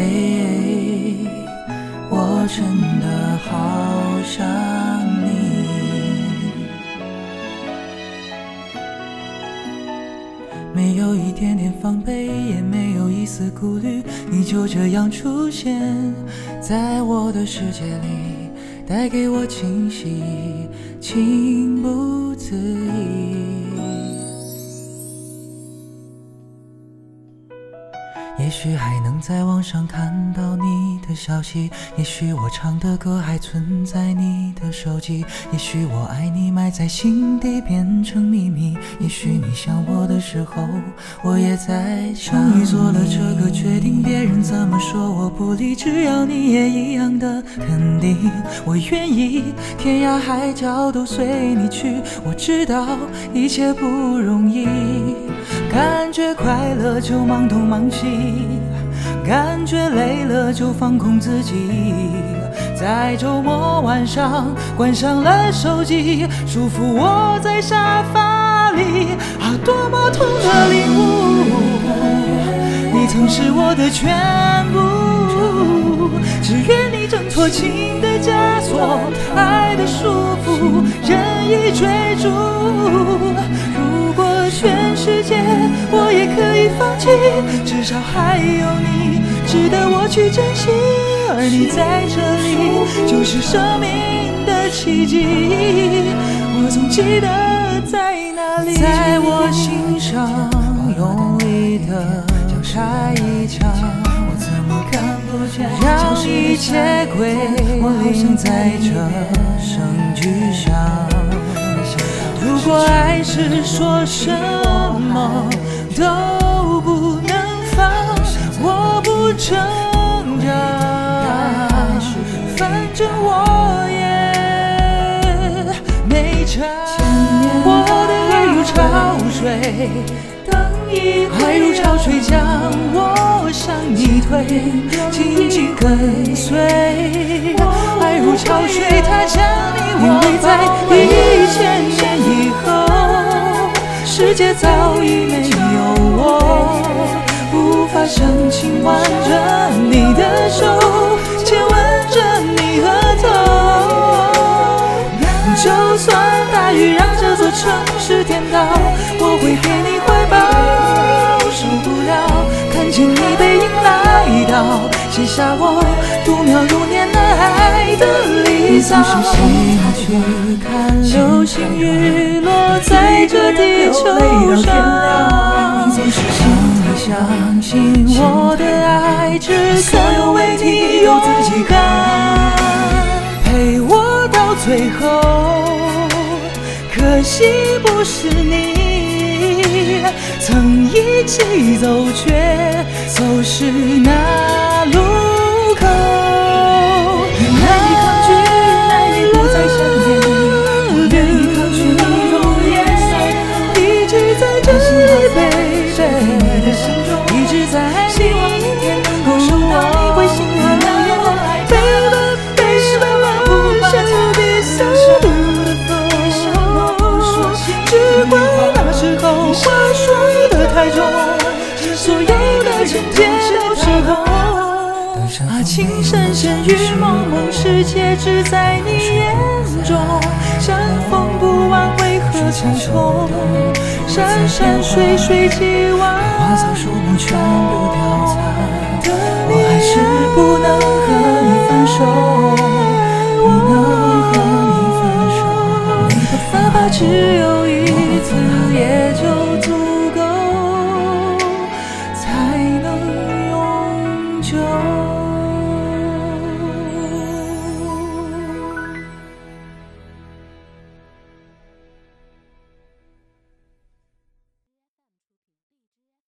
嘿，我真的好想你。没有一点点防备，也没有一丝顾虑，你就这样出现在我的世界里，带给我惊喜，情不自已。也许还能在网上看到你的消息，也许我唱的歌还存在你的手机，也许我爱你埋在心底变成秘密，也许你想我的时候，我也在想。终于做了这个决定，别人怎么说我不理，只要你也一样的肯定，我愿意天涯海角都随你去。我知道一切不容易，感觉快乐就忙东忙西。感觉累了就放空自己，在周末晚上关上了手机，舒服窝在沙发里，啊，多么痛的领悟！你曾是我的全部，只愿你挣脱情的枷锁，爱的束缚，任意追逐。全世界我也可以放弃，至少还有你值得我去珍惜。而你在这里，就是生命的奇迹。我总记得在哪里，在我心上用力的开一枪，我怎么看不见？让一切归零，在这声巨响。如果爱是说什么都不能放，我不挣扎，反正我也没差。我的爱如潮水，爱如潮水将我向你推，紧紧跟随。爱如潮水，它将你我在一千年以后，世界早已没有我，无法深情挽着你的手，亲吻着你额头。就算大雨让这座城市颠倒，我会给你怀抱。受不了看见你背影来到，写下我度秒如年的爱的你总是喜欢去看流星雨落在这地球上，你总是心里相信我的爱只可为你勇敢，陪我到最后。可惜不是你。曾一起走，却走失那路。的情节都是空。啊，情深深雨蒙蒙，世界只在你眼中。相逢不晚，为何匆匆？山山水水几万，花草树木全部凋残。我还是不能和你分手，不能和你分手，没办法，只。